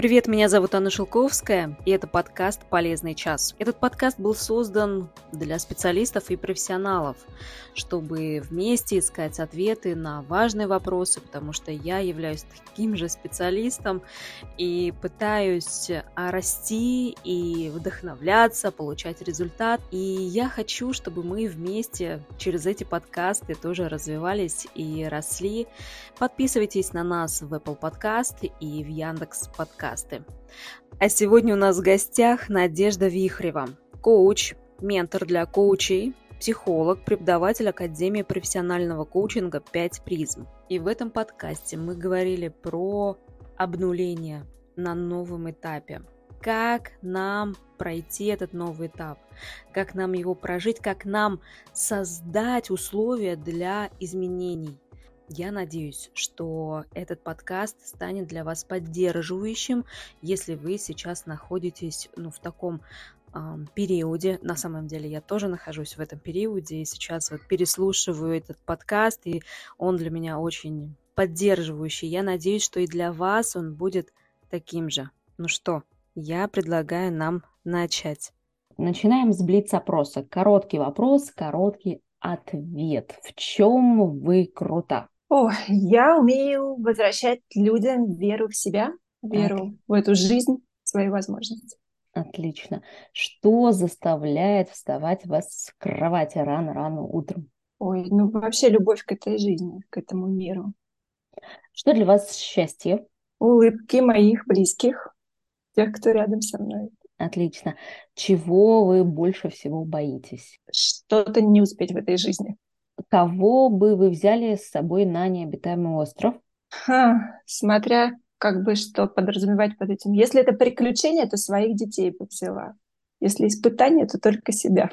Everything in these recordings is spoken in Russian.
Привет, меня зовут Анна Шелковская, и это подкаст «Полезный час». Этот подкаст был создан для специалистов и профессионалов, чтобы вместе искать ответы на важные вопросы, потому что я являюсь таким же специалистом и пытаюсь расти и вдохновляться, получать результат. И я хочу, чтобы мы вместе через эти подкасты тоже развивались и росли. Подписывайтесь на нас в Apple Podcast и в Яндекс Подкаст подкасты. А сегодня у нас в гостях Надежда Вихрева, коуч, ментор для коучей, психолог, преподаватель Академии профессионального коучинга 5 призм. И в этом подкасте мы говорили про обнуление на новом этапе. Как нам пройти этот новый этап, как нам его прожить, как нам создать условия для изменений – я надеюсь, что этот подкаст станет для вас поддерживающим, если вы сейчас находитесь ну, в таком периоде. На самом деле я тоже нахожусь в этом периоде и сейчас вот переслушиваю этот подкаст, и он для меня очень поддерживающий. Я надеюсь, что и для вас он будет таким же. Ну что, я предлагаю нам начать. Начинаем с блиц-опроса. Короткий вопрос, короткий ответ. В чем вы крута? О, я умею возвращать людям веру в себя, веру так. в эту жизнь, в свои возможности. Отлично. Что заставляет вставать вас с кровати рано-рано утром? Ой, ну вообще любовь к этой жизни, к этому миру. Что для вас счастье? Улыбки моих близких, тех, кто рядом со мной. Отлично. Чего вы больше всего боитесь? Что-то не успеть в этой жизни. Кого бы вы взяли с собой на необитаемый остров? Ха, смотря как бы что подразумевать под этим. Если это приключение, то своих детей бы взяла. Если испытание, то только себя.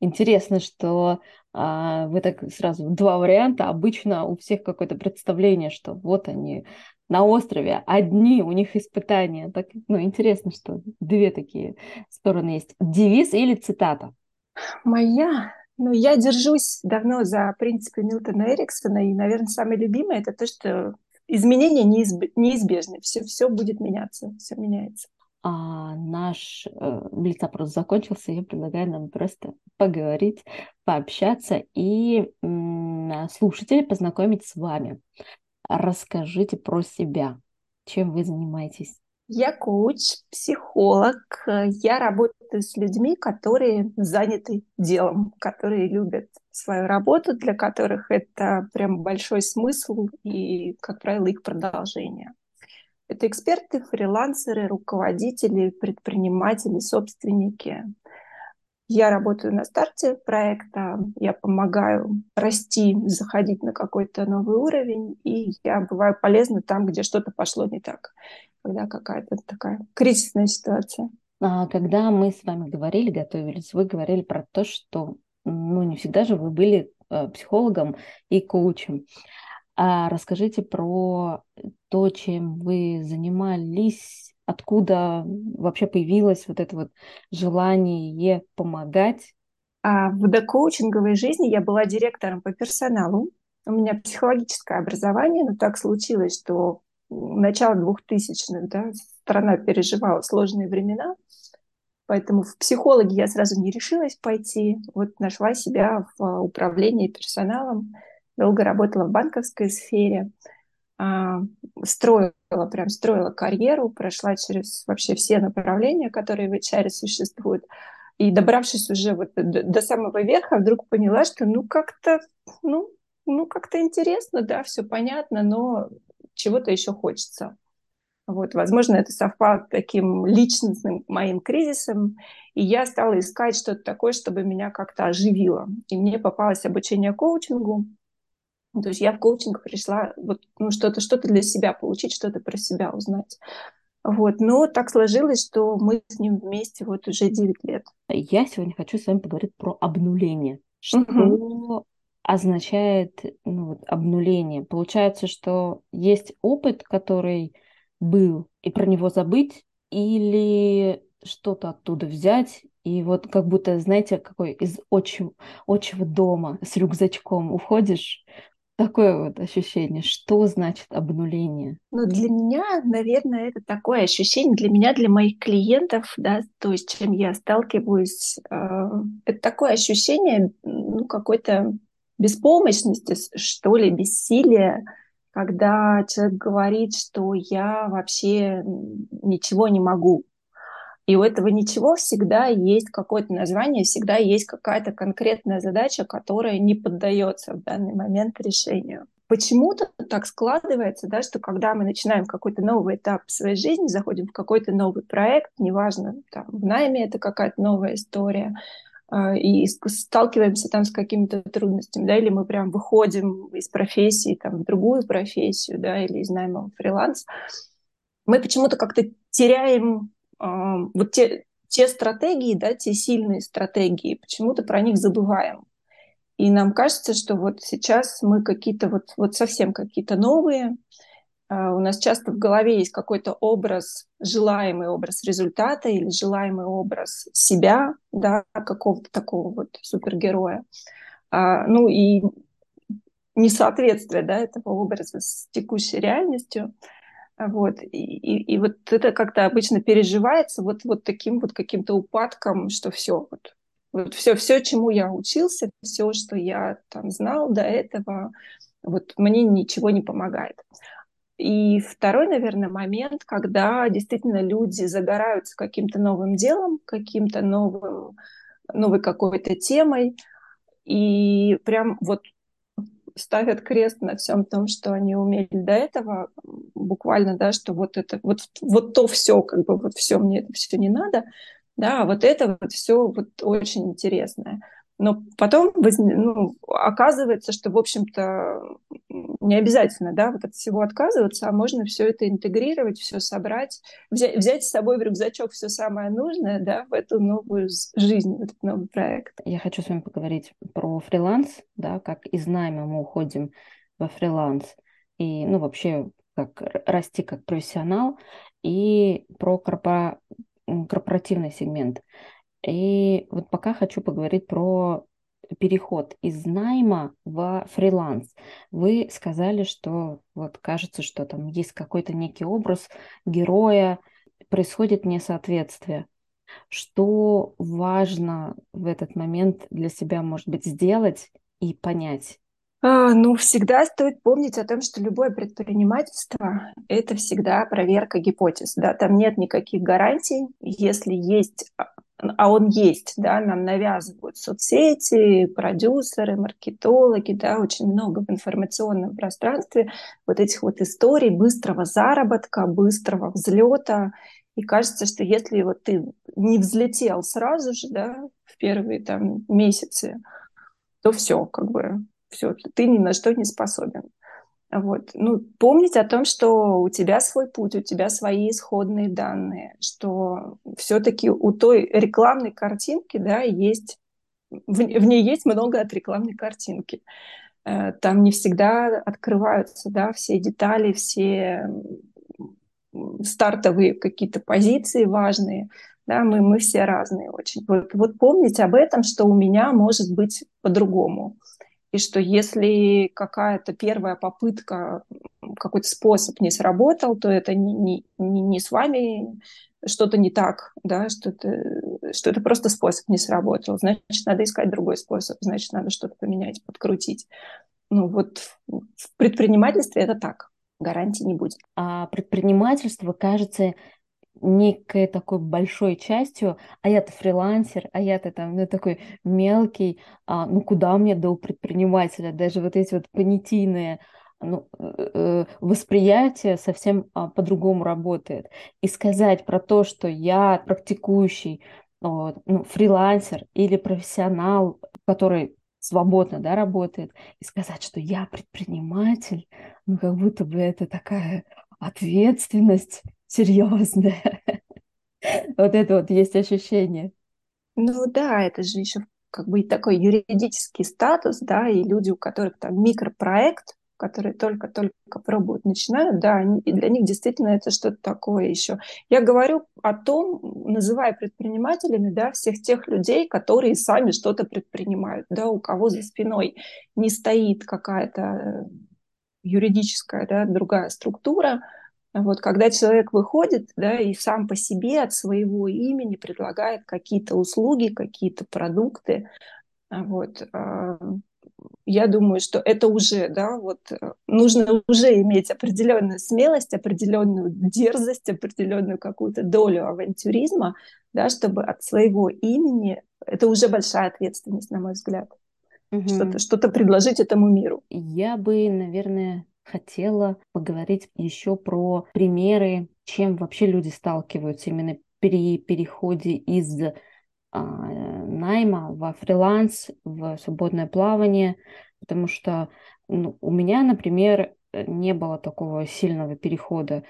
Интересно, что а, вы так сразу два варианта. Обычно у всех какое-то представление, что вот они на острове одни, у них испытания. Так, ну, интересно, что две такие стороны есть. Девиз или цитата? Моя ну, я держусь давно за принципы Милтона Эриксона, и, наверное, самое любимое – это то, что изменения неизб... неизбежны, все, все будет меняться, все меняется. А наш э, блиц-опрос закончился, я предлагаю нам просто поговорить, пообщаться и м- слушателей познакомить с вами. Расскажите про себя, чем вы занимаетесь. Я коуч, психолог. Я работаю с людьми, которые заняты делом, которые любят свою работу, для которых это прям большой смысл и, как правило, их продолжение. Это эксперты, фрилансеры, руководители, предприниматели, собственники. Я работаю на старте проекта, я помогаю расти, заходить на какой-то новый уровень, и я бываю полезна там, где что-то пошло не так когда какая-то такая кризисная ситуация. А когда мы с вами говорили, готовились, вы говорили про то, что ну, не всегда же вы были э, психологом и коучем. А расскажите про то, чем вы занимались, откуда вообще появилось вот это вот желание помогать. А в докоучинговой жизни я была директором по персоналу. У меня психологическое образование, но так случилось, что начала 2000-х, да, страна переживала сложные времена, поэтому в психологи я сразу не решилась пойти, вот нашла себя в управлении персоналом, долго работала в банковской сфере, а, строила, прям строила карьеру, прошла через вообще все направления, которые в HR существуют, и добравшись уже вот до, до самого верха, вдруг поняла, что ну как-то, ну, ну как-то интересно, да, все понятно, но чего-то еще хочется. Вот, возможно, это совпало с таким личностным моим кризисом, и я стала искать что-то такое, чтобы меня как-то оживило. И мне попалось обучение коучингу. То есть я в коучинг пришла вот, ну, что-то что для себя получить, что-то про себя узнать. Вот. Но так сложилось, что мы с ним вместе вот уже 9 лет. Я сегодня хочу с вами поговорить про обнуление. Что угу означает ну, вот, обнуление. Получается, что есть опыт, который был, и про него забыть, или что-то оттуда взять, и вот как будто, знаете, какой из отчего, отчего дома с рюкзачком уходишь такое вот ощущение? Что значит обнуление? Ну, для меня, наверное, это такое ощущение, для меня, для моих клиентов, да, то с чем я сталкиваюсь, э, это такое ощущение, ну, какой-то беспомощности, что ли, бессилия, когда человек говорит, что я вообще ничего не могу, и у этого ничего всегда есть какое-то название, всегда есть какая-то конкретная задача, которая не поддается в данный момент решению. Почему-то так складывается, да, что когда мы начинаем какой-то новый этап своей жизни, заходим в какой-то новый проект, неважно, там, в найме это какая-то новая история, и сталкиваемся там с какими-то трудностями, да, или мы прям выходим из профессии там, в другую профессию, да, или из найма в фриланс, мы почему-то как-то теряем вот те, те стратегии, да, те сильные стратегии, почему-то про них забываем. И нам кажется, что вот сейчас мы какие-то вот, вот совсем какие-то новые. А, у нас часто в голове есть какой-то образ, желаемый образ результата или желаемый образ себя, да, какого-то такого вот супергероя. А, ну и несоответствие да, этого образа с текущей реальностью – вот. И, и, и вот это как-то обычно переживается вот, вот таким вот каким-то упадком, что все, вот, вот все, все, чему я учился, все, что я там знал до этого, вот мне ничего не помогает. И второй, наверное, момент, когда действительно люди загораются каким-то новым делом, каким-то новым, новой какой-то темой, и прям вот ставят крест на всем том, что они умели до этого, буквально, да, что вот это, вот, вот то все, как бы вот все, мне это все не надо, да, а вот это вот все вот очень интересное. Но потом ну, оказывается, что, в общем-то, не обязательно да, вот от всего отказываться, а можно все это интегрировать, все собрать, взять, взять с собой в рюкзачок все самое нужное да, в эту новую жизнь, в этот новый проект. Я хочу с вами поговорить про фриланс, да, как из найма мы уходим во фриланс, и, ну, вообще, как расти как профессионал, и про корпора... корпоративный сегмент. И вот пока хочу поговорить про переход из найма в фриланс. Вы сказали, что вот кажется, что там есть какой-то некий образ героя, происходит несоответствие. Что важно в этот момент для себя, может быть, сделать и понять? А, ну, всегда стоит помнить о том, что любое предпринимательство – это всегда проверка гипотез. Да? Там нет никаких гарантий. Если есть а, он есть, да, нам навязывают соцсети, продюсеры, маркетологи, да, очень много в информационном пространстве вот этих вот историй быстрого заработка, быстрого взлета. И кажется, что если вот ты не взлетел сразу же, да, в первые там месяцы, то все, как бы, все, ты ни на что не способен. Вот. Ну, помнить о том, что у тебя свой путь, у тебя свои исходные данные, что все-таки у той рекламной картинки, да, есть, в, в ней есть много от рекламной картинки. Э, там не всегда открываются, да, все детали, все стартовые какие-то позиции важные, да, мы, мы все разные очень. Вот, вот помнить об этом, что у меня может быть по-другому и что если какая-то первая попытка, какой-то способ не сработал, то это не, не, не с вами что-то не так, да, что это, что это просто способ не сработал. Значит, надо искать другой способ, значит, надо что-то поменять, подкрутить. Ну вот в предпринимательстве это так, гарантий не будет. А предпринимательство, кажется, некой такой большой частью, а я-то фрилансер, а я-то там, ну, такой мелкий, а, ну, куда мне до предпринимателя, даже вот эти вот понятийные ну, э, э, восприятие совсем а, по-другому работает. И сказать про то, что я практикующий ну, фрилансер или профессионал, который свободно да, работает, и сказать, что я предприниматель, ну, как будто бы это такая ответственность серьезная. Вот это вот есть ощущение. Ну да, это же еще как бы такой юридический статус, да, и люди, у которых там микропроект, которые только-только пробуют, начинают, да, они, и для них действительно это что-то такое еще. Я говорю о том, называя предпринимателями, да, всех тех людей, которые сами что-то предпринимают, да, у кого за спиной не стоит какая-то э, юридическая, да, другая структура, вот, когда человек выходит, да, и сам по себе от своего имени предлагает какие-то услуги, какие-то продукты, вот, а, я думаю, что это уже, да, вот э, нужно уже иметь определенную смелость, определенную дерзость, определенную какую-то долю авантюризма, да, чтобы от своего имени, это уже большая ответственность, на мой взгляд, угу. что-то, что-то предложить этому миру. Я бы, наверное, хотела поговорить еще про примеры, чем вообще люди сталкиваются именно при переходе из а, найма во фриланс, в свободное плавание, потому что ну, у меня, например, не было такого сильного перехода.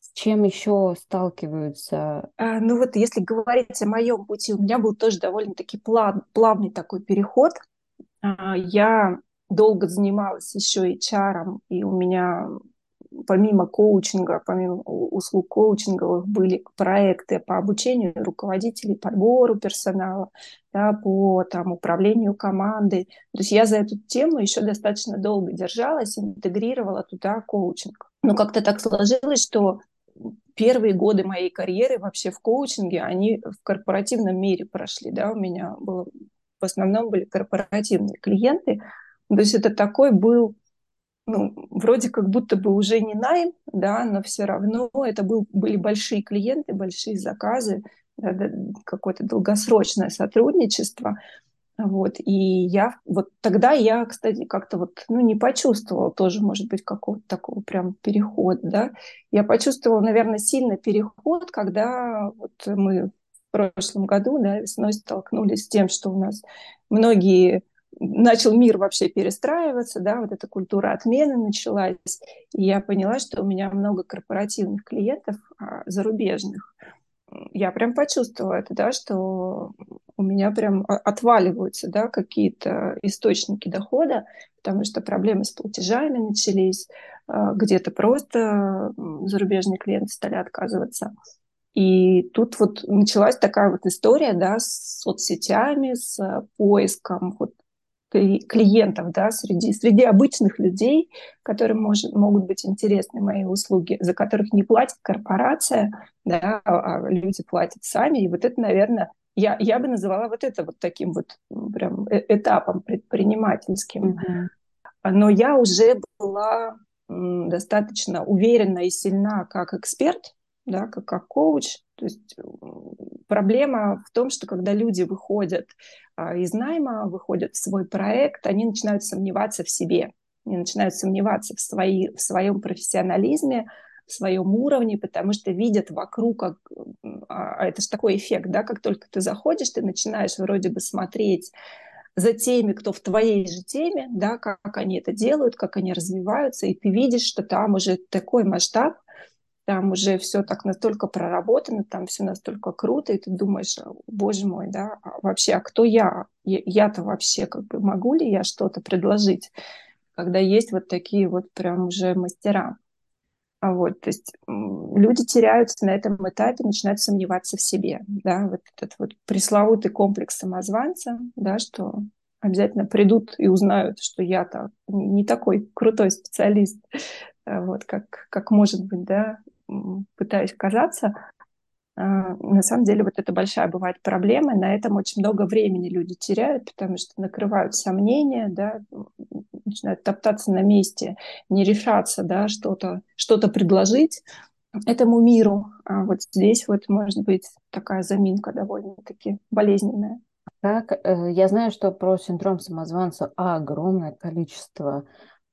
С чем еще сталкиваются? А, ну вот если говорить о моем пути, у меня был тоже довольно-таки плав, плавный такой переход. А, я долго занималась еще и чаром, и у меня помимо коучинга, помимо услуг коучинговых, были проекты по обучению руководителей, подбору персонала, да, по там, управлению командой. То есть я за эту тему еще достаточно долго держалась, интегрировала туда коучинг. Но как-то так сложилось, что первые годы моей карьеры вообще в коучинге, они в корпоративном мире прошли, да, у меня было, в основном были корпоративные клиенты, то есть это такой был, ну, вроде как будто бы уже не найм, да, но все равно это был, были большие клиенты, большие заказы, да, да, какое-то долгосрочное сотрудничество. Вот, и я, вот тогда я, кстати, как-то вот, ну, не почувствовала тоже, может быть, какого-то такого прям перехода, да. Я почувствовала, наверное, сильный переход, когда вот мы в прошлом году, да, весной столкнулись с тем, что у нас многие начал мир вообще перестраиваться, да, вот эта культура отмены началась, и я поняла, что у меня много корпоративных клиентов а, зарубежных. Я прям почувствовала это, да, что у меня прям отваливаются, да, какие-то источники дохода, потому что проблемы с платежами начались, а, где-то просто зарубежные клиенты стали отказываться. И тут вот началась такая вот история, да, с соцсетями, с поиском вот клиентов, да, среди, среди обычных людей, которым может, могут быть интересны мои услуги, за которых не платит корпорация, да, а, а люди платят сами. И вот это, наверное, я, я бы называла вот это вот таким вот прям э, этапом предпринимательским. Mm-hmm. Но я уже была достаточно уверена и сильна как эксперт, да, как, как коуч. То есть проблема в том, что когда люди выходят а, из найма, выходят в свой проект, они начинают сомневаться в себе, они начинают сомневаться в, свои, в своем профессионализме, в своем уровне, потому что видят вокруг, как, а, а это же такой эффект, да, как только ты заходишь, ты начинаешь вроде бы смотреть за теми, кто в твоей же теме, да, как они это делают, как они развиваются, и ты видишь, что там уже такой масштаб, там уже все так настолько проработано, там все настолько круто, и ты думаешь, боже мой, да, а вообще, а кто я? Я-то вообще, как бы, могу ли я что-то предложить, когда есть вот такие вот прям уже мастера? А вот, то есть люди теряются на этом этапе, начинают сомневаться в себе, да, вот этот вот пресловутый комплекс самозванца, да, что обязательно придут и узнают, что я-то не такой крутой специалист, вот, как, как может быть, да, пытаюсь казаться, а, на самом деле вот это большая бывает проблема, на этом очень много времени люди теряют, потому что накрывают сомнения, да, начинают топтаться на месте, не решаться, да, что-то что предложить этому миру. А вот здесь вот может быть такая заминка довольно-таки болезненная. Так, э, я знаю, что про синдром самозванца огромное количество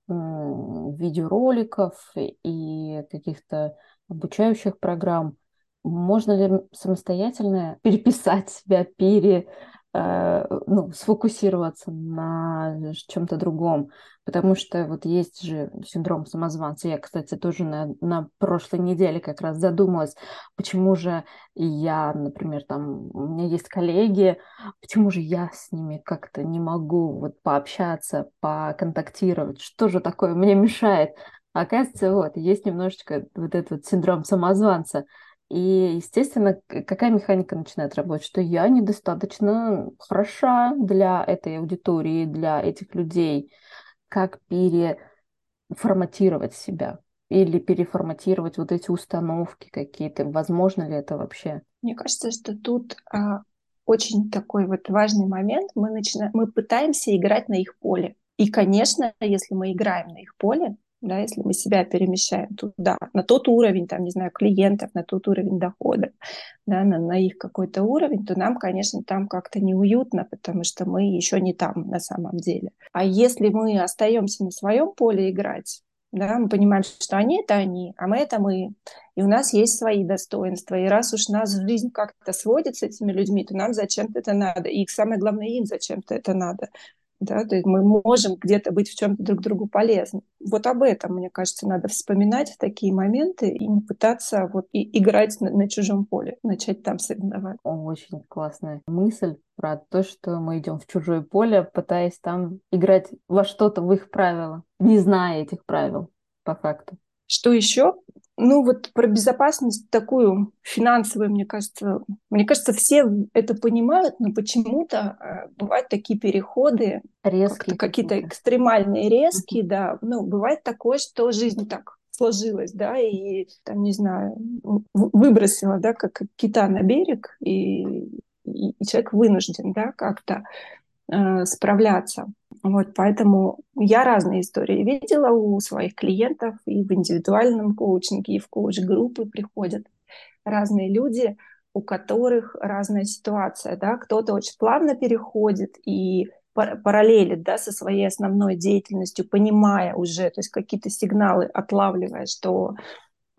видеороликов и каких-то обучающих программ. Можно ли самостоятельно переписать себя, пере, э, ну, сфокусироваться на чем-то другом? Потому что вот есть же синдром самозванца. Я, кстати, тоже на, на прошлой неделе как раз задумалась, почему же я, например, там, у меня есть коллеги, почему же я с ними как-то не могу вот пообщаться, поконтактировать, что же такое мне мешает? Оказывается, вот, есть немножечко вот этот вот синдром самозванца. И, естественно, какая механика начинает работать? Что я недостаточно хороша для этой аудитории, для этих людей. Как переформатировать себя? Или переформатировать вот эти установки какие-то? Возможно ли это вообще? Мне кажется, что тут а, очень такой вот важный момент. Мы, начинаем, мы пытаемся играть на их поле. И, конечно, если мы играем на их поле, да, если мы себя перемещаем туда, на тот уровень, там, не знаю, клиентов, на тот уровень дохода, да, на, на их какой-то уровень, то нам, конечно, там как-то неуютно, потому что мы еще не там на самом деле. А если мы остаемся на своем поле играть, да, мы понимаем, что они это они, а мы это мы, и у нас есть свои достоинства, и раз уж нас жизнь как-то сводит с этими людьми, то нам зачем-то это надо, и самое главное, им зачем-то это надо да, то есть мы можем где-то быть в чем-то друг другу полезны. Вот об этом, мне кажется, надо вспоминать в такие моменты и не пытаться вот и играть на, на чужом поле, начать там соревноваться. Очень классная мысль про то, что мы идем в чужое поле, пытаясь там играть во что-то в их правила, не зная этих правил по факту. Что еще? Ну вот про безопасность такую финансовую, мне кажется, мне кажется, все это понимают, но почему-то э, бывают такие переходы, резкие какие-то экстремальные, резкие, да. Ну бывает такое, что жизнь так сложилась, да, и там не знаю выбросила, да, как кита на берег, и, и человек вынужден, да, как-то э, справляться. Вот, поэтому я разные истории видела у своих клиентов и в индивидуальном коучинге, и в коуч-группы приходят разные люди, у которых разная ситуация, да, кто-то очень плавно переходит и параллелит, да, со своей основной деятельностью, понимая уже, то есть какие-то сигналы отлавливая, что,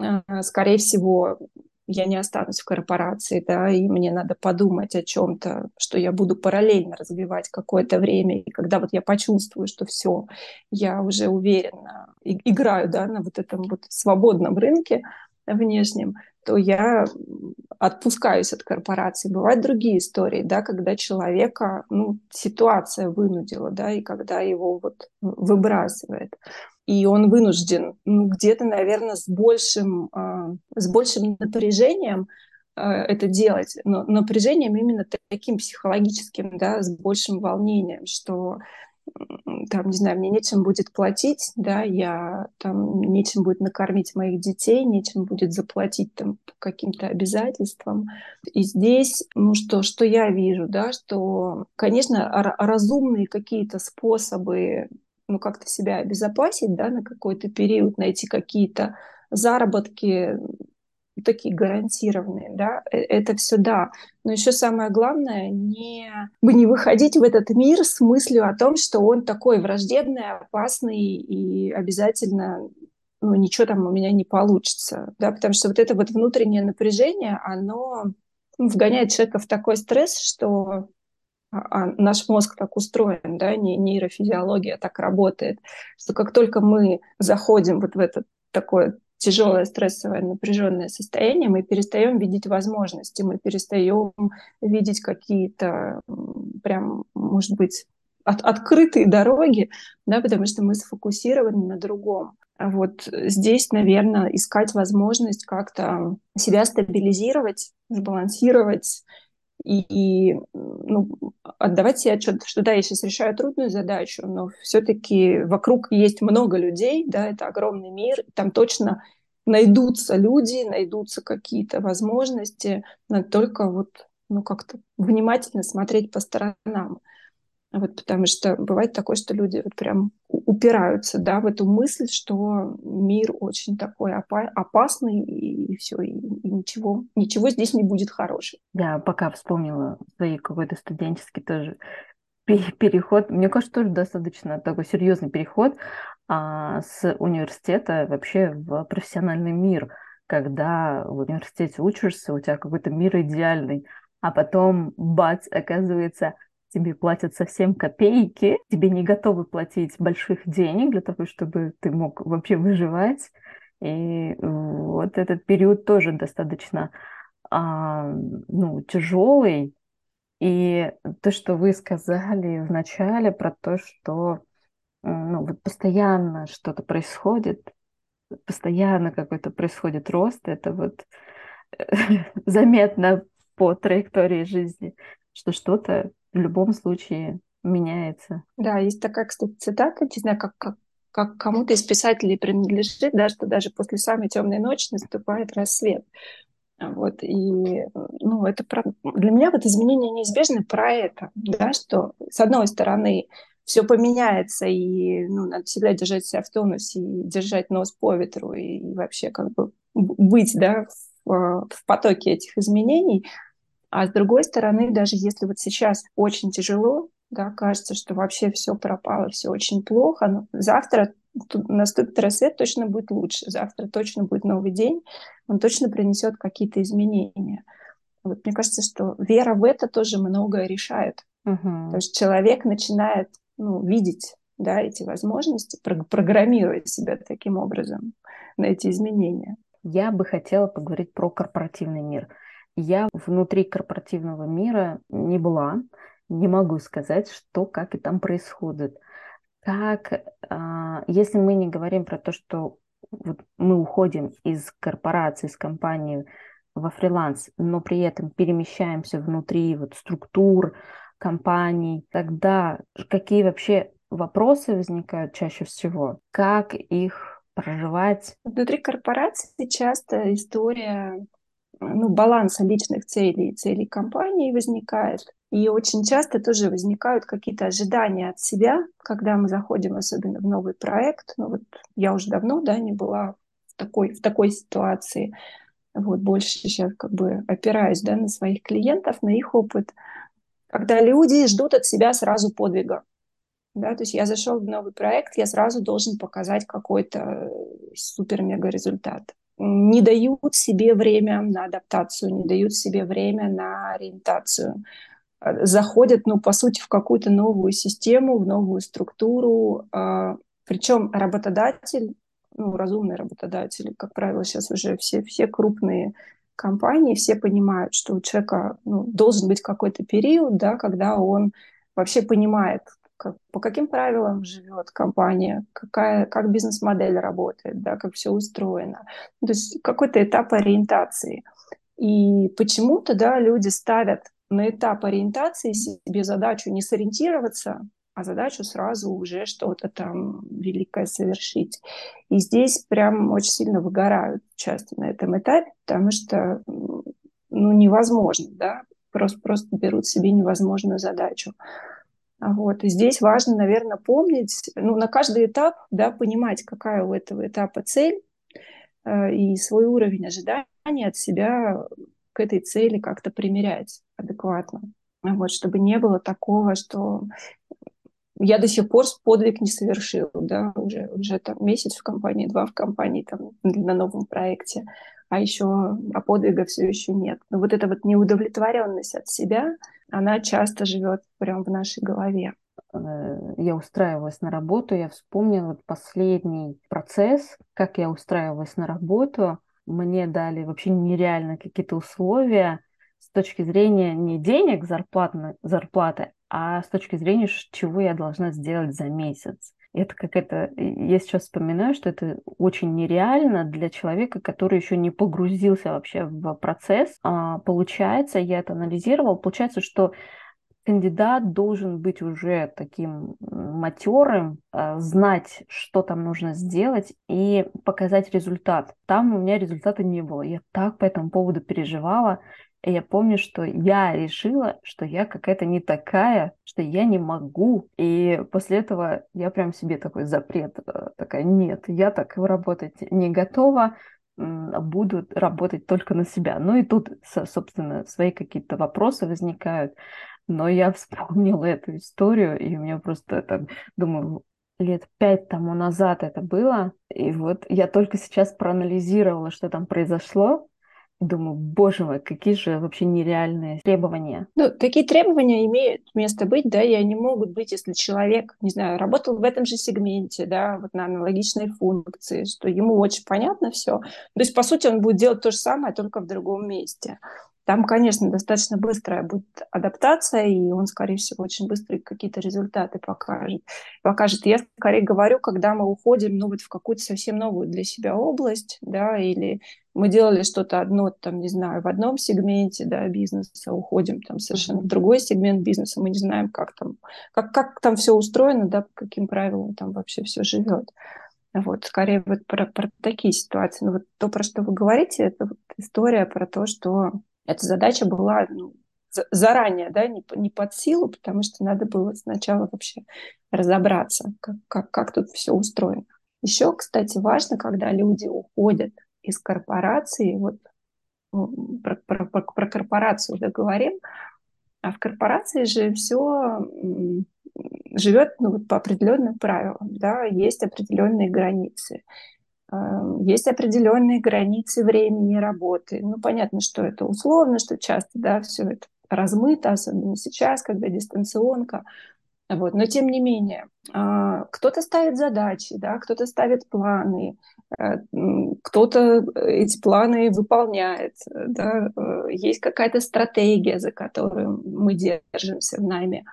э, скорее всего, я не останусь в корпорации, да, и мне надо подумать о чем-то, что я буду параллельно развивать какое-то время, и когда вот я почувствую, что все, я уже уверенно играю, да, на вот этом вот свободном рынке внешнем, то я отпускаюсь от корпорации. Бывают другие истории, да, когда человека, ну, ситуация вынудила, да, и когда его вот выбрасывает и он вынужден ну, где-то, наверное, с большим, э, с большим напряжением э, это делать, но напряжением именно таким психологическим, да, с большим волнением, что там, не знаю, мне нечем будет платить, да, я там нечем будет накормить моих детей, нечем будет заплатить там каким-то обязательствам. И здесь, ну что, что я вижу, да, что, конечно, разумные какие-то способы ну, как-то себя обезопасить, да, на какой-то период, найти какие-то заработки, такие гарантированные, да, э, это все да. Но еще самое главное, не, не выходить в этот мир с мыслью о том, что он такой враждебный, опасный и обязательно ну, ничего там у меня не получится, да, потому что вот это вот внутреннее напряжение, оно вгоняет человека в такой стресс, что а, а наш мозг так устроен, да, нейрофизиология так работает, что как только мы заходим вот в это такое тяжелое стрессовое напряженное состояние, мы перестаем видеть возможности, мы перестаем видеть какие-то прям, может быть, от, открытые дороги, да, потому что мы сфокусированы на другом. А вот здесь, наверное, искать возможность как-то себя стабилизировать, сбалансировать и, ну, отдавать себе отчет, что да, я сейчас решаю трудную задачу, но все-таки вокруг есть много людей, да, это огромный мир, там точно найдутся люди, найдутся какие-то возможности, надо только вот, ну, как-то внимательно смотреть по сторонам. Вот, потому что бывает такое, что люди вот прям упираются да, в эту мысль, что мир очень такой опасный, и, и все, и, и ничего, ничего здесь не будет хорошего. Я пока вспомнила свои какой-то студенческий тоже переход. Мне кажется, тоже достаточно такой серьезный переход а, с университета вообще в профессиональный мир, когда в университете учишься, у тебя какой-то мир идеальный, а потом, бац, оказывается, тебе платят совсем копейки, тебе не готовы платить больших денег для того, чтобы ты мог вообще выживать. И вот этот период тоже достаточно а, ну, тяжелый. И то, что вы сказали в начале про то, что ну, вот постоянно что-то происходит, постоянно какой-то происходит рост, это вот заметно по траектории жизни, что что-то в любом случае меняется. Да, есть такая, кстати, цитата, не знаю, как, как, как кому-то из писателей принадлежит, да, что даже после самой темной ночи наступает рассвет. Вот, и ну, это про... для меня вот изменения неизбежны про это, да, что с одной стороны все поменяется, и ну, надо всегда держать себя в тонусе, и держать нос по ветру, и, и вообще как бы быть да, в, в потоке этих изменений. А с другой стороны, даже если вот сейчас очень тяжело, да, кажется, что вообще все пропало, все очень плохо, но завтра наступит рассвет, точно будет лучше, завтра точно будет новый день, он точно принесет какие-то изменения. Вот мне кажется, что вера в это тоже многое решает. Угу. То есть человек начинает ну, видеть да, эти возможности, программируя себя таким образом на эти изменения. Я бы хотела поговорить про корпоративный мир. Я внутри корпоративного мира не была, не могу сказать, что, как и там происходит. Как, а, если мы не говорим про то, что вот мы уходим из корпорации, из компании во фриланс, но при этом перемещаемся внутри вот структур, компаний, тогда какие вообще вопросы возникают чаще всего? Как их проживать? Внутри корпорации часто история ну, баланса личных целей и целей компании возникает. И очень часто тоже возникают какие-то ожидания от себя, когда мы заходим особенно в новый проект. Ну вот я уже давно да, не была в такой, в такой ситуации. Вот больше сейчас как бы опираюсь да, на своих клиентов, на их опыт, когда люди ждут от себя сразу подвига. Да, то есть я зашел в новый проект, я сразу должен показать какой-то супер-мега результат не дают себе время на адаптацию, не дают себе время на ориентацию. Заходят, ну, по сути, в какую-то новую систему, в новую структуру. А, Причем работодатель, ну, разумный работодатель, как правило, сейчас уже все, все крупные компании, все понимают, что у человека ну, должен быть какой-то период, да, когда он вообще понимает, как, по каким правилам живет компания, какая, как бизнес-модель работает, да, как все устроено. То есть какой-то этап ориентации. И почему-то да, люди ставят на этап ориентации себе задачу не сориентироваться, а задачу сразу уже что-то там великое совершить. И здесь прям очень сильно выгорают часто на этом этапе, потому что ну, невозможно, да, просто, просто берут себе невозможную задачу. Вот. И здесь важно, наверное, помнить, ну, на каждый этап, да, понимать, какая у этого этапа цель э, и свой уровень ожидания от себя к этой цели как-то примерять адекватно. Вот, чтобы не было такого, что я до сих пор подвиг не совершил, да, уже, уже там месяц в компании, два в компании, там, на новом проекте, а еще, а подвига все еще нет. Но вот эта вот неудовлетворенность от себя, она часто живет прямо в нашей голове. Э, я устраивалась на работу, я вспомнила последний процесс, как я устраивалась на работу. Мне дали вообще нереально какие-то условия с точки зрения не денег, зарплаты, зарплаты, а с точки зрения, чего я должна сделать за месяц. Это как это, я сейчас вспоминаю, что это очень нереально для человека, который еще не погрузился вообще в процесс. А, получается, я это анализировала, получается, что кандидат должен быть уже таким матерым, а, знать, что там нужно сделать и показать результат. Там у меня результата не было. Я так по этому поводу переживала. И я помню, что я решила, что я какая-то не такая, что я не могу. И после этого я прям себе такой запрет, э, такая, нет, я так работать не готова, буду работать только на себя. Ну и тут, собственно, свои какие-то вопросы возникают. Но я вспомнила эту историю, и у меня просто так, думаю, лет пять тому назад это было. И вот я только сейчас проанализировала, что там произошло, думаю, боже мой, какие же вообще нереальные требования. Ну, такие требования имеют место быть, да, и они могут быть, если человек, не знаю, работал в этом же сегменте, да, вот на аналогичной функции, что ему очень понятно все. То есть, по сути, он будет делать то же самое, только в другом месте. Там, конечно, достаточно быстрая будет адаптация, и он, скорее всего, очень быстро какие-то результаты покажет. покажет. Я скорее говорю, когда мы уходим ну, вот в какую-то совсем новую для себя область, да, или мы делали что-то одно, там, не знаю, в одном сегменте да, бизнеса, уходим там совершенно в другой сегмент бизнеса, мы не знаем, как там, как, как там все устроено, да, по каким правилам там вообще все живет. Вот, скорее вот про, про такие ситуации. Но вот то, про что вы говорите, это вот история про то, что эта задача была ну, заранее, да, не, не под силу, потому что надо было сначала вообще разобраться, как, как, как тут все устроено. Еще, кстати, важно, когда люди уходят из корпорации, вот ну, про, про, про, про корпорацию уже говорим, а в корпорации же все живет ну, по определенным правилам, да, есть определенные границы. Есть определенные границы времени работы. Ну, понятно, что это условно, что часто, да, все это размыто, особенно сейчас, когда дистанционка. Вот. Но тем не менее, а, кто-то ставит задачи, да, кто-то ставит планы, э, кто-то эти планы выполняет, да, э, есть какая-то стратегия, за которую мы держимся в найме.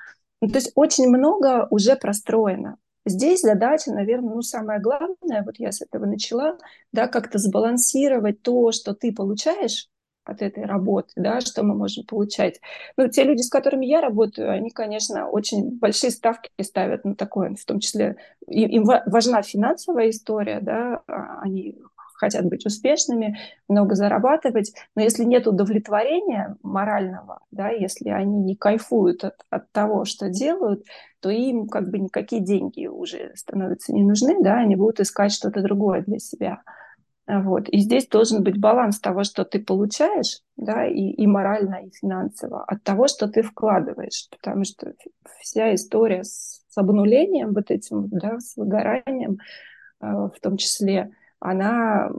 Ну, то есть очень много уже простроено. Здесь задача, наверное, ну, самое главное, вот я с этого начала, да, как-то сбалансировать то, что ты получаешь от этой работы, да, что мы можем получать. Ну, те люди, с которыми я работаю, они, конечно, очень большие ставки ставят на такое, в том числе им важна финансовая история, да, а они хотят быть успешными, много зарабатывать, но если нет удовлетворения морального, да, если они не кайфуют от, от того, что делают, то им как бы никакие деньги уже становятся не нужны, да, они будут искать что-то другое для себя. Вот. И здесь должен быть баланс того, что ты получаешь, да, и, и морально, и финансово, от того, что ты вкладываешь. Потому что вся история с, с обнулением, вот этим, да, с выгоранием, э, в том числе, она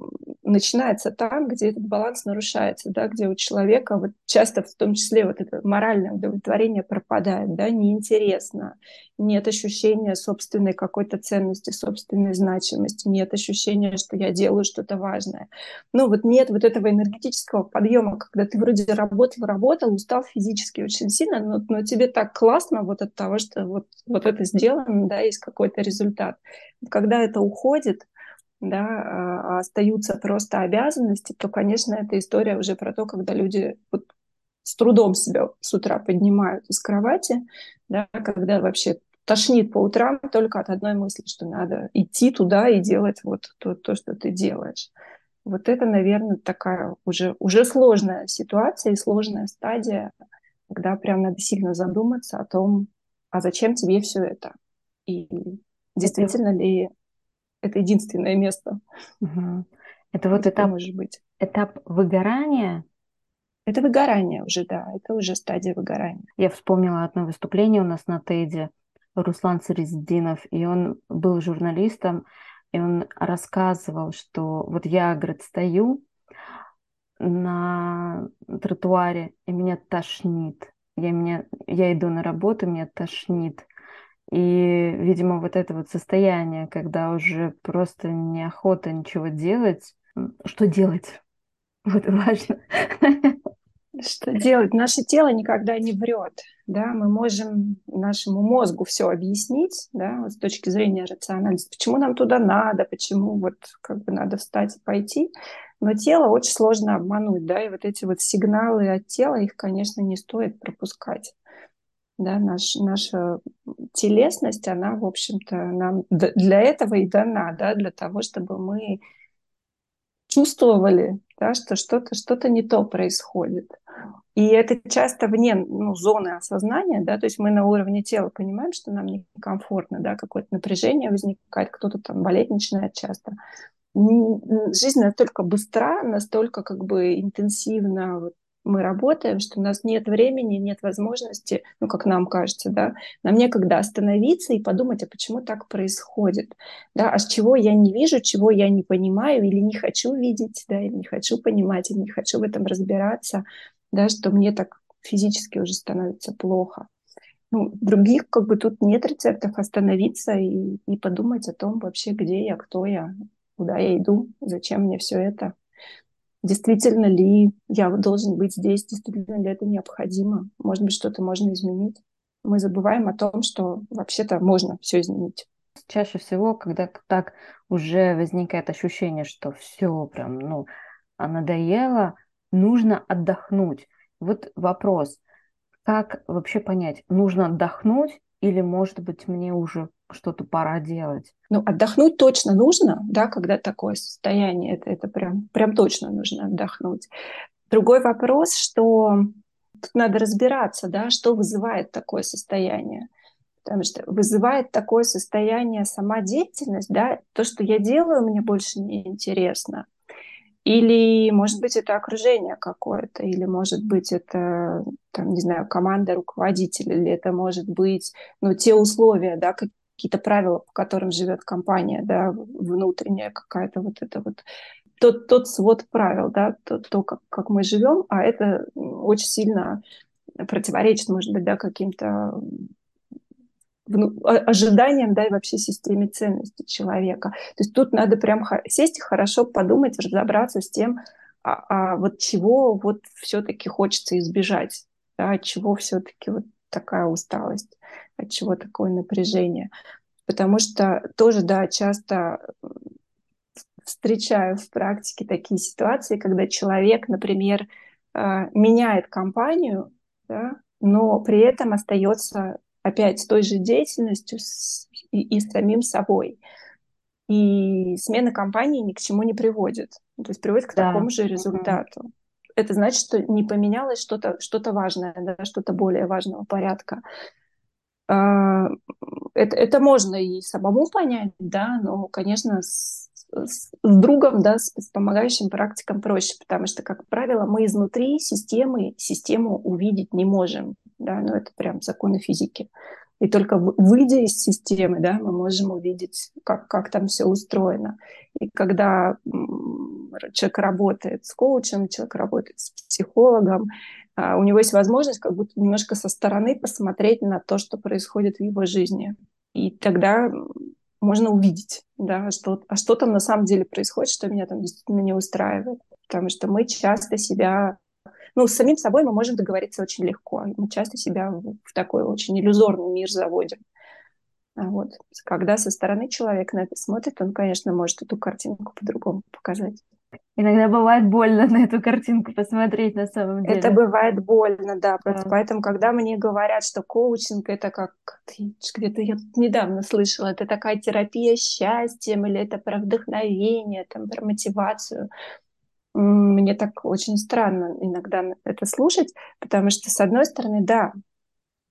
начинается там, где этот баланс нарушается, да, где у человека вот часто в том числе вот это моральное удовлетворение пропадает, да, неинтересно, нет ощущения собственной какой-то ценности, собственной значимости, нет ощущения, что я делаю что-то важное. Ну вот нет вот этого энергетического подъема, когда ты вроде работал, работал, устал физически очень сильно, но, но тебе так классно вот от того, что вот, вот это сделано, да, есть какой-то результат. Когда это уходит, да, а, а остаются просто обязанности, то, конечно, эта история уже про то, когда люди вот с трудом себя с утра поднимают из кровати, да, когда вообще тошнит по утрам только от одной мысли, что надо идти туда и делать вот то, то что ты делаешь. Вот это, наверное, такая уже, уже сложная ситуация и сложная стадия, когда прям надо сильно задуматься о том, а зачем тебе все это? И действительно ли это единственное место. Угу. Это вот этап, может быть. этап выгорания. Это выгорание уже, да, это уже стадия выгорания. Я вспомнила одно выступление у нас на Теде, Руслан Царезидинов, и он был журналистом, и он рассказывал, что вот я, говорит, стою на тротуаре, и меня тошнит. Я, меня, я иду на работу, меня тошнит. И, видимо, вот это вот состояние, когда уже просто неохота ничего делать, что делать? Вот важно. Что делать? Наше тело никогда не врет. Да? Мы можем нашему мозгу все объяснить да, с точки зрения рациональности. Почему нам туда надо, почему вот как бы надо встать и пойти. Но тело очень сложно обмануть, да, и вот эти вот сигналы от тела, их, конечно, не стоит пропускать да, наш, наша телесность, она, в общем-то, нам для этого и дана, да, для того, чтобы мы чувствовали, да, что что-то что не то происходит. И это часто вне ну, зоны осознания, да, то есть мы на уровне тела понимаем, что нам некомфортно, да, какое-то напряжение возникает, кто-то там болеть начинает часто. Жизнь настолько быстра, настолько как бы интенсивна, вот, мы работаем, что у нас нет времени, нет возможности, ну, как нам кажется, да, нам некогда остановиться и подумать, а почему так происходит, да, а с чего я не вижу, чего я не понимаю или не хочу видеть, да, или не хочу понимать, или не хочу в этом разбираться, да, что мне так физически уже становится плохо. Ну, других как бы тут нет рецептов остановиться и, и подумать о том вообще, где я, кто я, куда я иду, зачем мне все это действительно ли я должен быть здесь, действительно ли это необходимо, может быть, что-то можно изменить. Мы забываем о том, что вообще-то можно все изменить. Чаще всего, когда так уже возникает ощущение, что все прям, ну, а надоело, нужно отдохнуть. Вот вопрос, как вообще понять, нужно отдохнуть или, может быть, мне уже что-то пора делать? Ну, отдохнуть точно нужно, да, когда такое состояние, это, это прям, прям точно нужно отдохнуть. Другой вопрос, что тут надо разбираться, да, что вызывает такое состояние. Потому что вызывает такое состояние сама деятельность, да, то, что я делаю, мне больше не интересно. Или, может быть, это окружение какое-то, или, может быть, это, там, не знаю, команда руководителя, или это может быть, ну, те условия, да, какие-то правила, по которым живет компания, да, внутренняя какая-то вот это вот тот, тот свод правил, да, то, то как, как мы живем, а это очень сильно противоречит, может быть, да, каким-то ожиданиям, да, и вообще системе ценностей человека. То есть тут надо прям сесть и хорошо подумать, разобраться с тем, а, а вот чего вот все-таки хочется избежать, да, чего все-таки вот такая усталость, от чего такое напряжение. Потому что тоже, да, часто встречаю в практике такие ситуации, когда человек, например, а, меняет компанию, да, но при этом остается опять с той же деятельностью и, и с самим собой. И смена компании ни к чему не приводит. То есть приводит к да. такому же результату. Mm-hmm. Это значит, что не поменялось что-то что важное, да, что-то более важного порядка. А, это, это можно и самому понять, да, но, конечно, с, с, с другом, да, с, с помогающим практикам проще, потому что, как правило, мы изнутри системы систему увидеть не можем, да, но это прям законы физики. И только выйдя из системы, да, мы можем увидеть, как, как там все устроено. И когда человек работает с коучем, человек работает с психологом, у него есть возможность как будто немножко со стороны посмотреть на то, что происходит в его жизни. И тогда можно увидеть, да, а что, а что там на самом деле происходит, что меня там действительно не устраивает. Потому что мы часто себя... Ну, с самим собой мы можем договориться очень легко. Мы часто себя в такой очень иллюзорный мир заводим. А вот. Когда со стороны человек на это смотрит, он, конечно, может эту картинку по-другому показать. Иногда бывает больно на эту картинку посмотреть на самом деле. Это бывает больно, да. да. Поэтому, когда мне говорят, что коучинг это как где-то я недавно слышала, это такая терапия счастьем или это про вдохновение, там, про мотивацию. Мне так очень странно иногда это слушать, потому что, с одной стороны, да,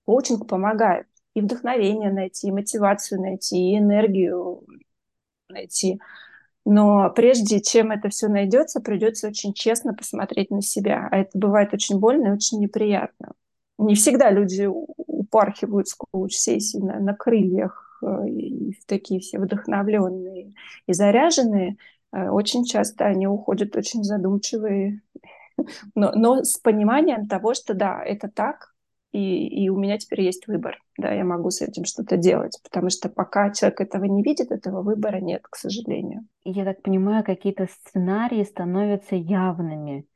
коучинг помогает и вдохновение найти, и мотивацию найти, и энергию найти. Но прежде чем это все найдется, придется очень честно посмотреть на себя. А это бывает очень больно и очень неприятно. Не всегда люди упархивают с коуч-сессии на, на крыльях э, и такие все вдохновленные и заряженные. Э, очень часто они уходят очень задумчивые, но, но с пониманием того, что да, это так, и, и у меня теперь есть выбор, да, я могу с этим что-то делать, потому что пока человек этого не видит, этого выбора нет, к сожалению. Я так понимаю, какие-то сценарии становятся явными,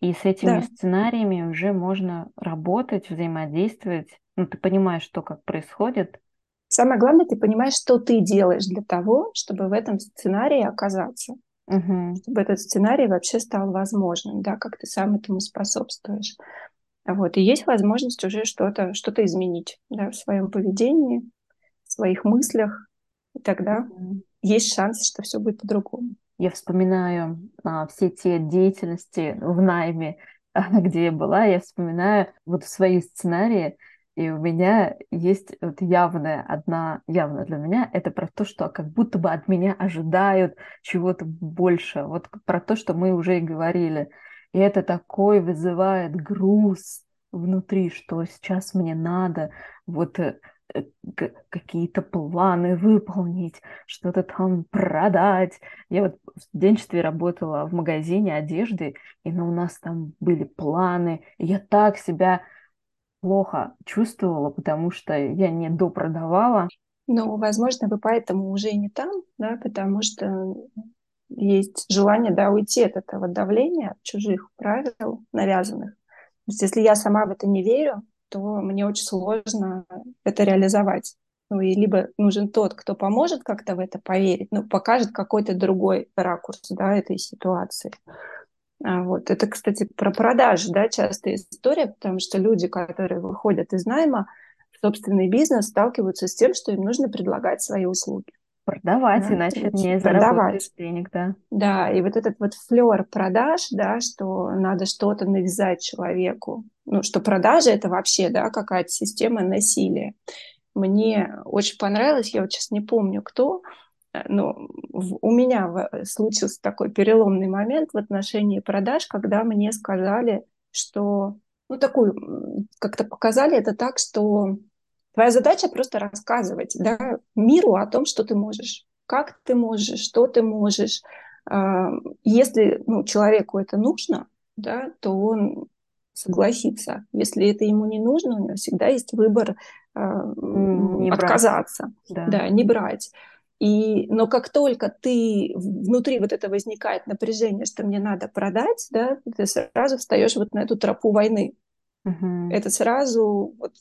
и с этими да. сценариями уже можно работать, взаимодействовать. Ну, ты понимаешь, что как происходит. Самое главное, ты понимаешь, что ты делаешь для того, чтобы в этом сценарии оказаться. Угу. Чтобы этот сценарий вообще стал возможным, да, как ты сам этому способствуешь. Вот, и есть возможность уже что-то что изменить да, в своем поведении, в своих мыслях, и тогда mm-hmm. есть шанс, что все будет по-другому. Я вспоминаю а, все те деятельности в найме, где я была, я вспоминаю вот свои сценарии, и у меня есть вот явная одна, явно для меня, это про то, что как будто бы от меня ожидают чего-то больше. Вот про то, что мы уже и говорили. И это такой вызывает груз внутри, что сейчас мне надо вот э, э, какие-то планы выполнить, что-то там продать. Я вот в студенчестве работала в магазине одежды, и ну, у нас там были планы. И я так себя плохо чувствовала, потому что я не допродавала. Ну, возможно, вы поэтому уже и не там, да, потому что есть желание, да, уйти от этого давления, от чужих правил навязанных. То есть если я сама в это не верю, то мне очень сложно это реализовать. Ну и либо нужен тот, кто поможет как-то в это поверить, ну, покажет какой-то другой ракурс, да, этой ситуации. А вот. Это, кстати, про продажи, да, частая история, потому что люди, которые выходят из найма в собственный бизнес, сталкиваются с тем, что им нужно предлагать свои услуги. Продавать, да, иначе не заработаешь денег, да. Да, и вот этот вот флер продаж, да, что надо что-то навязать человеку, ну, что продажа это вообще, да, какая-то система насилия. Мне очень понравилось, я вот сейчас не помню кто, э, но у меня случился такой переломный момент в отношении продаж, когда мне сказали, что, ну, такую, как-то показали это так, что Твоя задача просто рассказывать да, миру о том, что ты можешь, как ты можешь, что ты можешь. А, если ну, человеку это нужно, да, то он согласится. Если это ему не нужно, у него всегда есть выбор э, не отказаться, брать. Да. да, не брать. И, но как только ты внутри вот это возникает напряжение, что мне надо продать, да, ты сразу встаешь вот на эту тропу войны. Угу. Это сразу вот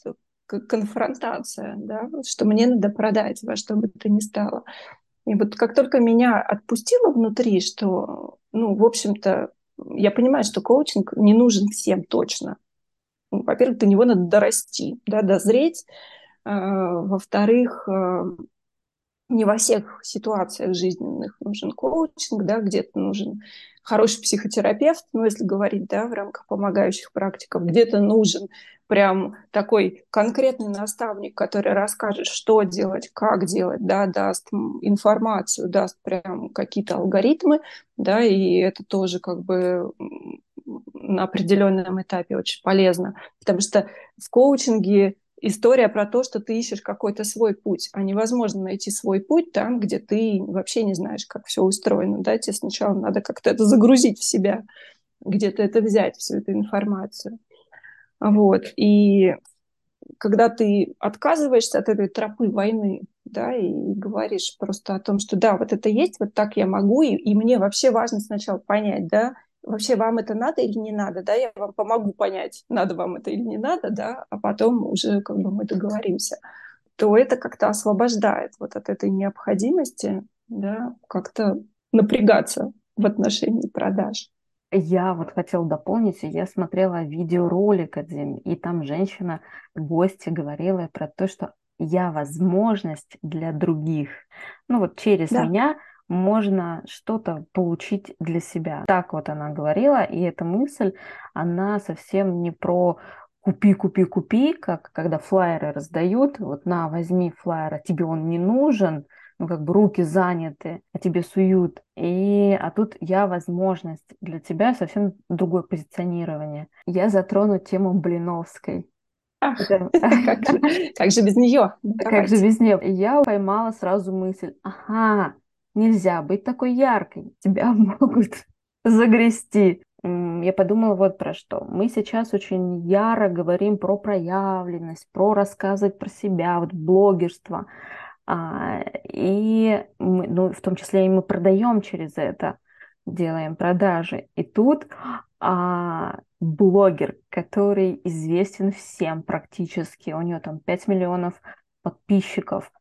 конфронтация, да, что мне надо продать во что бы то ни стало. И вот как только меня отпустило внутри, что, ну, в общем-то, я понимаю, что коучинг не нужен всем точно. Ну, во-первых, до него надо дорасти, да, дозреть. А, во-вторых, а, не во всех ситуациях жизненных нужен коучинг, да, где-то нужен хороший психотерапевт, ну, если говорить, да, в рамках помогающих практиков, где-то нужен прям такой конкретный наставник, который расскажет, что делать, как делать, да, даст информацию, даст прям какие-то алгоритмы, да, и это тоже как бы на определенном этапе очень полезно, потому что в коучинге история про то, что ты ищешь какой-то свой путь, а невозможно найти свой путь там, где ты вообще не знаешь, как все устроено, да, тебе сначала надо как-то это загрузить в себя, где-то это взять, всю эту информацию. Вот, и когда ты отказываешься от этой тропы войны, да, и говоришь просто о том, что да, вот это есть, вот так я могу, и, и мне вообще важно сначала понять, да, вообще вам это надо или не надо, да, я вам помогу понять, надо вам это или не надо, да, а потом уже как бы мы договоримся, то это как-то освобождает вот от этой необходимости, да, как-то напрягаться в отношении продаж. Я вот хотела дополнить, я смотрела видеоролик один, и там женщина, гостья, говорила про то, что я возможность для других. Ну вот через да. меня можно что-то получить для себя. Так вот она говорила, и эта мысль, она совсем не про купи, купи, купи, как когда флайеры раздают, вот на, возьми флайер, а тебе он не нужен, ну как бы руки заняты, а тебе суют. И, а тут я возможность для тебя совсем другое позиционирование. Я затрону тему Блиновской. Ах, Это... как, же, как же без нее? Как же без нее? Я поймала сразу мысль, ага, Нельзя быть такой яркой, тебя могут загрести. Я подумала вот про что. Мы сейчас очень яро говорим про проявленность, про рассказывать про себя, вот блогерство. А, и мы, ну, в том числе и мы продаем через это, делаем продажи. И тут а, блогер, который известен всем практически, у него там 5 миллионов подписчиков,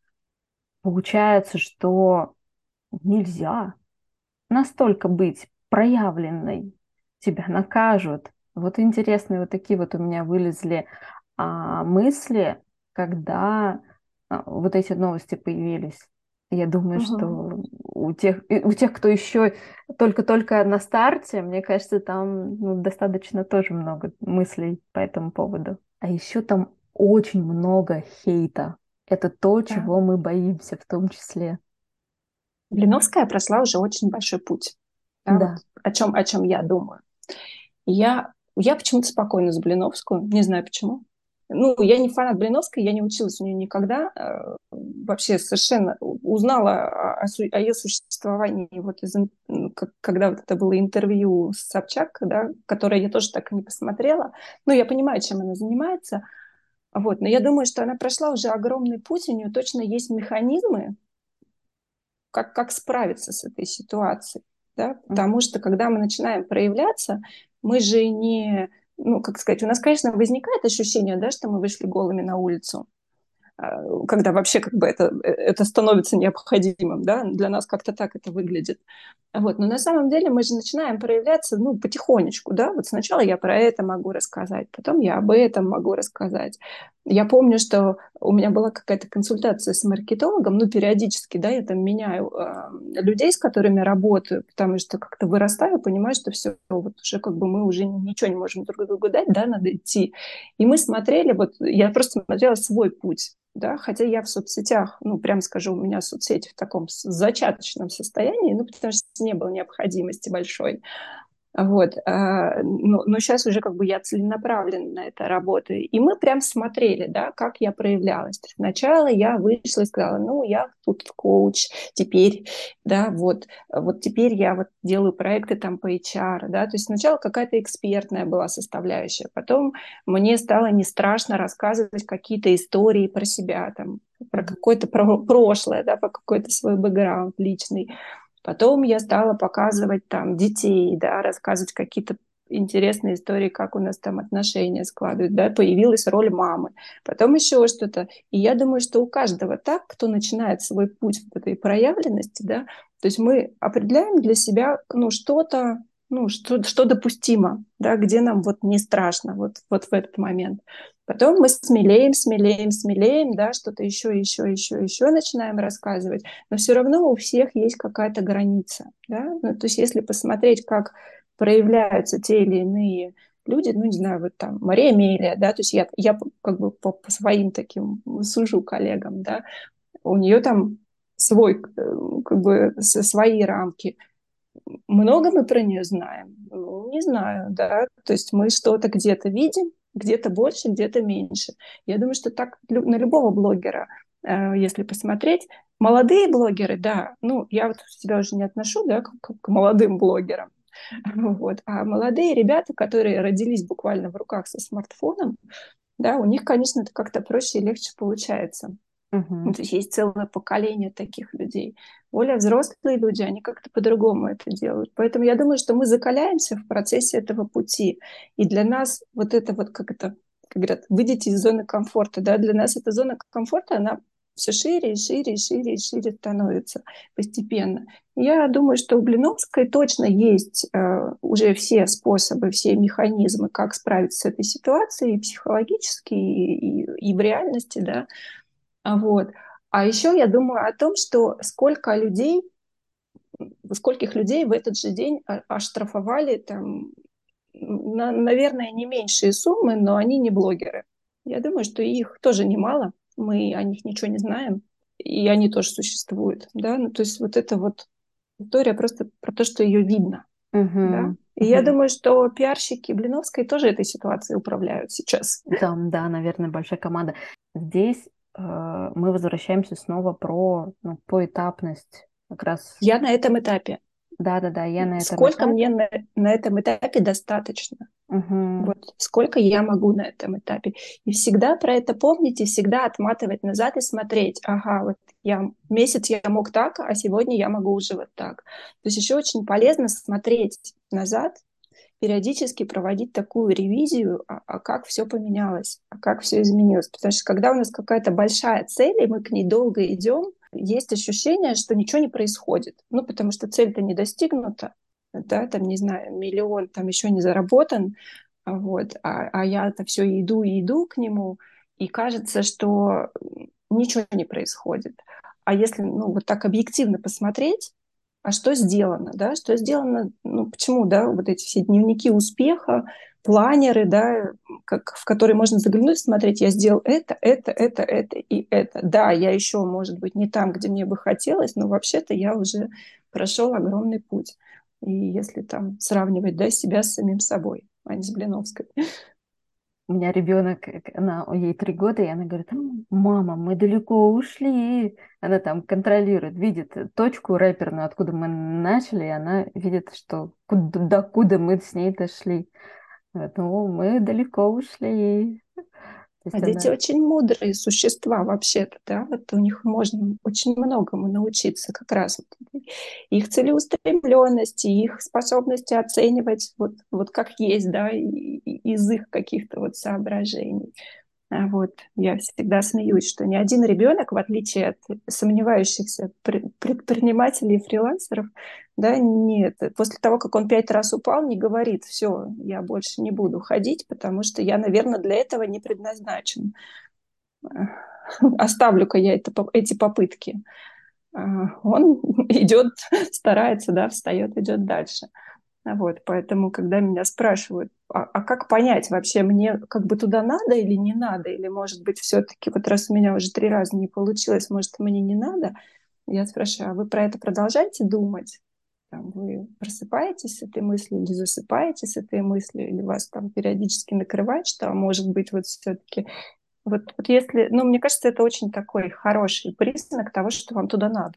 получается, что нельзя настолько быть проявленной. Тебя накажут. Вот интересные вот такие вот у меня вылезли а, мысли, когда а, вот эти новости появились. Я думаю, угу. что у тех, у тех, кто еще только-только на старте, мне кажется, там ну, достаточно тоже много мыслей по этому поводу. А еще там очень много хейта. Это то, да. чего мы боимся в том числе. Блиновская прошла уже очень большой путь. Да, да. О, чем, о чем я думаю. Я, я почему-то спокойно за Блиновскую, не знаю почему. Ну, я не фанат Блиновской, я не училась у нее никогда. Э, вообще совершенно узнала о, о ее существовании вот из, когда вот это было интервью с Собчак, да, которое я тоже так и не посмотрела. Ну, я понимаю, чем она занимается. Вот. Но я думаю, что она прошла уже огромный путь, у нее точно есть механизмы, как, как справиться с этой ситуацией. Да? Потому что когда мы начинаем проявляться, мы же не ну, как сказать, у нас, конечно, возникает ощущение, да, что мы вышли голыми на улицу, когда вообще как бы это, э, это становится необходимым, да, для нас как-то так это выглядит. Вот. Но на самом деле мы же начинаем проявляться, ну, потихонечку, да, вот сначала я про это могу рассказать, потом я об этом могу рассказать. Я помню, что у меня была какая-то консультация с маркетологом, ну, периодически, да, я там меняю э, людей, с которыми работаю, потому что как-то вырастаю, понимаю, что все, вот уже как бы мы уже ничего не можем друг другу дать, да, надо идти. И мы смотрели, вот я просто смотрела свой путь, да, хотя я в соцсетях, ну, прям скажу, у меня соцсети в таком зачаточном состоянии, ну, потому что не было необходимости большой. Вот. А, но, но сейчас уже как бы я целенаправленно на это работаю. И мы прям смотрели, да, как я проявлялась. Сначала я вышла и сказала, ну, я тут коуч, теперь, да, вот, вот теперь я вот делаю проекты там по HR, да, то есть сначала какая-то экспертная была составляющая, потом мне стало не страшно рассказывать какие-то истории про себя, там, про какое-то про прошлое, да, про какой-то свой бэкграунд личный. Потом я стала показывать там детей, да, рассказывать какие-то интересные истории, как у нас там отношения складывают, да, появилась роль мамы, потом еще что-то. И я думаю, что у каждого так, кто начинает свой путь в этой проявленности, да, то есть мы определяем для себя, ну, что-то, ну, что, что допустимо, да, где нам вот не страшно вот, вот в этот момент. Потом мы смелеем, смелеем, смелеем, да, что-то еще, еще, еще, еще начинаем рассказывать, но все равно у всех есть какая-то граница, да, ну, то есть если посмотреть, как проявляются те или иные люди, ну, не знаю, вот там Мария Мелия, да, то есть я, я как бы по, по своим таким сужу коллегам, да, у нее там свой, э, как бы, свои рамки. Много мы про нее знаем? Ну, не знаю, да, то есть мы что-то где-то видим, где-то больше, где-то меньше. Я думаю, что так на любого блогера, э, если посмотреть, молодые блогеры, да, ну, я вот себя уже не отношу, да, к, к молодым блогерам, вот, а молодые ребята, которые родились буквально в руках со смартфоном, да, у них, конечно, это как-то проще и легче получается. Ну, то есть есть целое поколение таких людей. Более взрослые люди, они как-то по-другому это делают. Поэтому я думаю, что мы закаляемся в процессе этого пути. И для нас вот это вот, как это, как говорят, выйдите из зоны комфорта. Да? Для нас эта зона комфорта, она все шире и шире и шире и шире становится постепенно. Я думаю, что у Блиновской точно есть э, уже все способы, все механизмы, как справиться с этой ситуацией и психологически, и, и, и в реальности, да, вот. А еще я думаю о том, что сколько людей, скольких людей в этот же день оштрафовали там, на, наверное, не меньшие суммы, но они не блогеры. Я думаю, что их тоже немало, мы о них ничего не знаем, и они тоже существуют, да, ну, то есть вот это вот история просто про то, что ее видно, uh-huh. да. И uh-huh. я думаю, что пиарщики Блиновской тоже этой ситуацией управляют сейчас. Да, да, наверное, большая команда. Здесь мы возвращаемся снова про ну, поэтапность как раз. Я на этом этапе. Да, да, да, я на этом Сколько этапе. мне на, на этом этапе достаточно? Угу. Вот сколько я могу на этом этапе. И всегда про это помнить, и всегда отматывать назад и смотреть. Ага, вот я месяц я мог так, а сегодня я могу уже вот так. То есть еще очень полезно смотреть назад периодически проводить такую ревизию, а, а как все поменялось, а как все изменилось. Потому что когда у нас какая-то большая цель, и мы к ней долго идем, есть ощущение, что ничего не происходит. Ну, потому что цель-то не достигнута, да, там, не знаю, миллион там еще не заработан, вот, а, а я-то все иду и иду к нему, и кажется, что ничего не происходит. А если, ну, вот так объективно посмотреть, а что сделано, да, что сделано, ну, почему, да, вот эти все дневники успеха, планеры, да, как, в которые можно заглянуть, смотреть, я сделал это, это, это, это и это. Да, я еще, может быть, не там, где мне бы хотелось, но вообще-то я уже прошел огромный путь. И если там сравнивать, да, себя с самим собой. а не с Блиновской. У меня ребенок, она, ей три года, и она говорит, мама, мы далеко ушли. Она там контролирует, видит точку рэперную, откуда мы начали, и она видит, что куда, докуда мы с ней дошли. Ну, мы далеко ушли. А она... дети очень мудрые существа вообще-то, да, вот у них можно очень многому научиться как раз. Их целеустремленности, их способности оценивать вот, вот как есть, да, из их каких-то вот соображений. А вот. Я всегда смеюсь, что ни один ребенок, в отличие от сомневающихся предпринимателей и фрилансеров, да, нет, после того, как он пять раз упал, не говорит, все, я больше не буду ходить, потому что я, наверное, для этого не предназначен. Оставлю-ка я это, эти попытки. А, он идет, старается, да, встает, идет дальше. Вот, поэтому, когда меня спрашивают, а, а как понять вообще, мне как бы туда надо или не надо, или, может быть, все-таки вот раз у меня уже три раза не получилось, может, мне не надо, я спрашиваю, а вы про это продолжаете думать? Там, вы просыпаетесь с этой мыслью или засыпаете с этой мыслью, или вас там периодически накрывает, что, а может быть, вот все-таки вот, вот если, ну, мне кажется, это очень такой хороший признак того, что вам туда надо.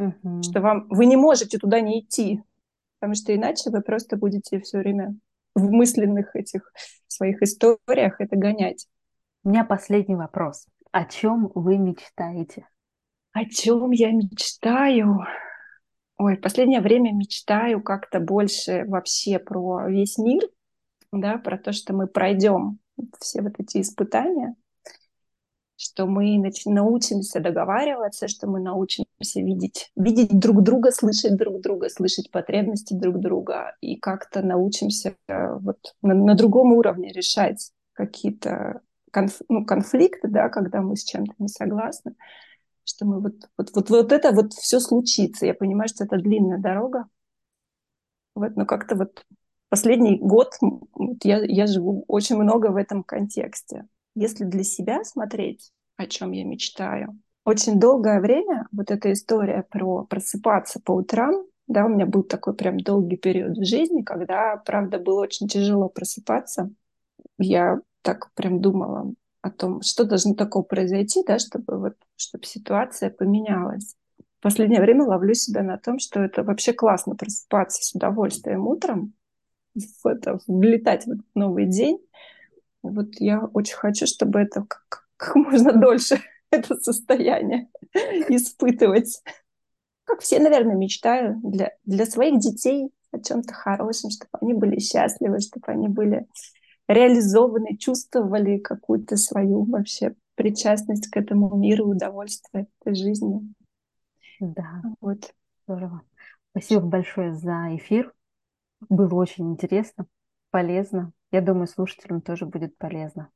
Uh-huh. Что вам, вы не можете туда не идти, потому что иначе вы просто будете все время в мысленных этих своих историях это гонять. У меня последний вопрос. О чем вы мечтаете? О чем я мечтаю? Ой, в последнее время мечтаю как-то больше вообще про весь мир, да, про то, что мы пройдем все вот эти испытания, что мы научимся договариваться, что мы научимся видеть, видеть друг друга, слышать друг друга, слышать потребности друг друга и как-то научимся э, вот на, на другом уровне решать какие-то конф, ну, конфликты, да, когда мы с чем-то не согласны, что мы вот, вот, вот, вот это вот все случится. Я понимаю, что это длинная дорога, вот, но как-то вот последний год я, я живу очень много в этом контексте. Если для себя смотреть, о чем я мечтаю, очень долгое время вот эта история про просыпаться по утрам, да, у меня был такой прям долгий период в жизни, когда, правда, было очень тяжело просыпаться. Я так прям думала о том, что должно такого произойти, да, чтобы вот, чтобы ситуация поменялась. В последнее время ловлю себя на том, что это вообще классно просыпаться с удовольствием утром, в это, влетать в этот новый день, вот я очень хочу, чтобы это как, как можно дольше это состояние испытывать. Как все, наверное, мечтаю для, для своих детей о чем-то хорошем, чтобы они были счастливы, чтобы они были реализованы, чувствовали какую-то свою вообще причастность к этому миру, удовольствие этой жизни. Да, вот. Здорово. Спасибо большое за эфир. Было очень интересно, полезно. Я думаю, слушателям тоже будет полезно.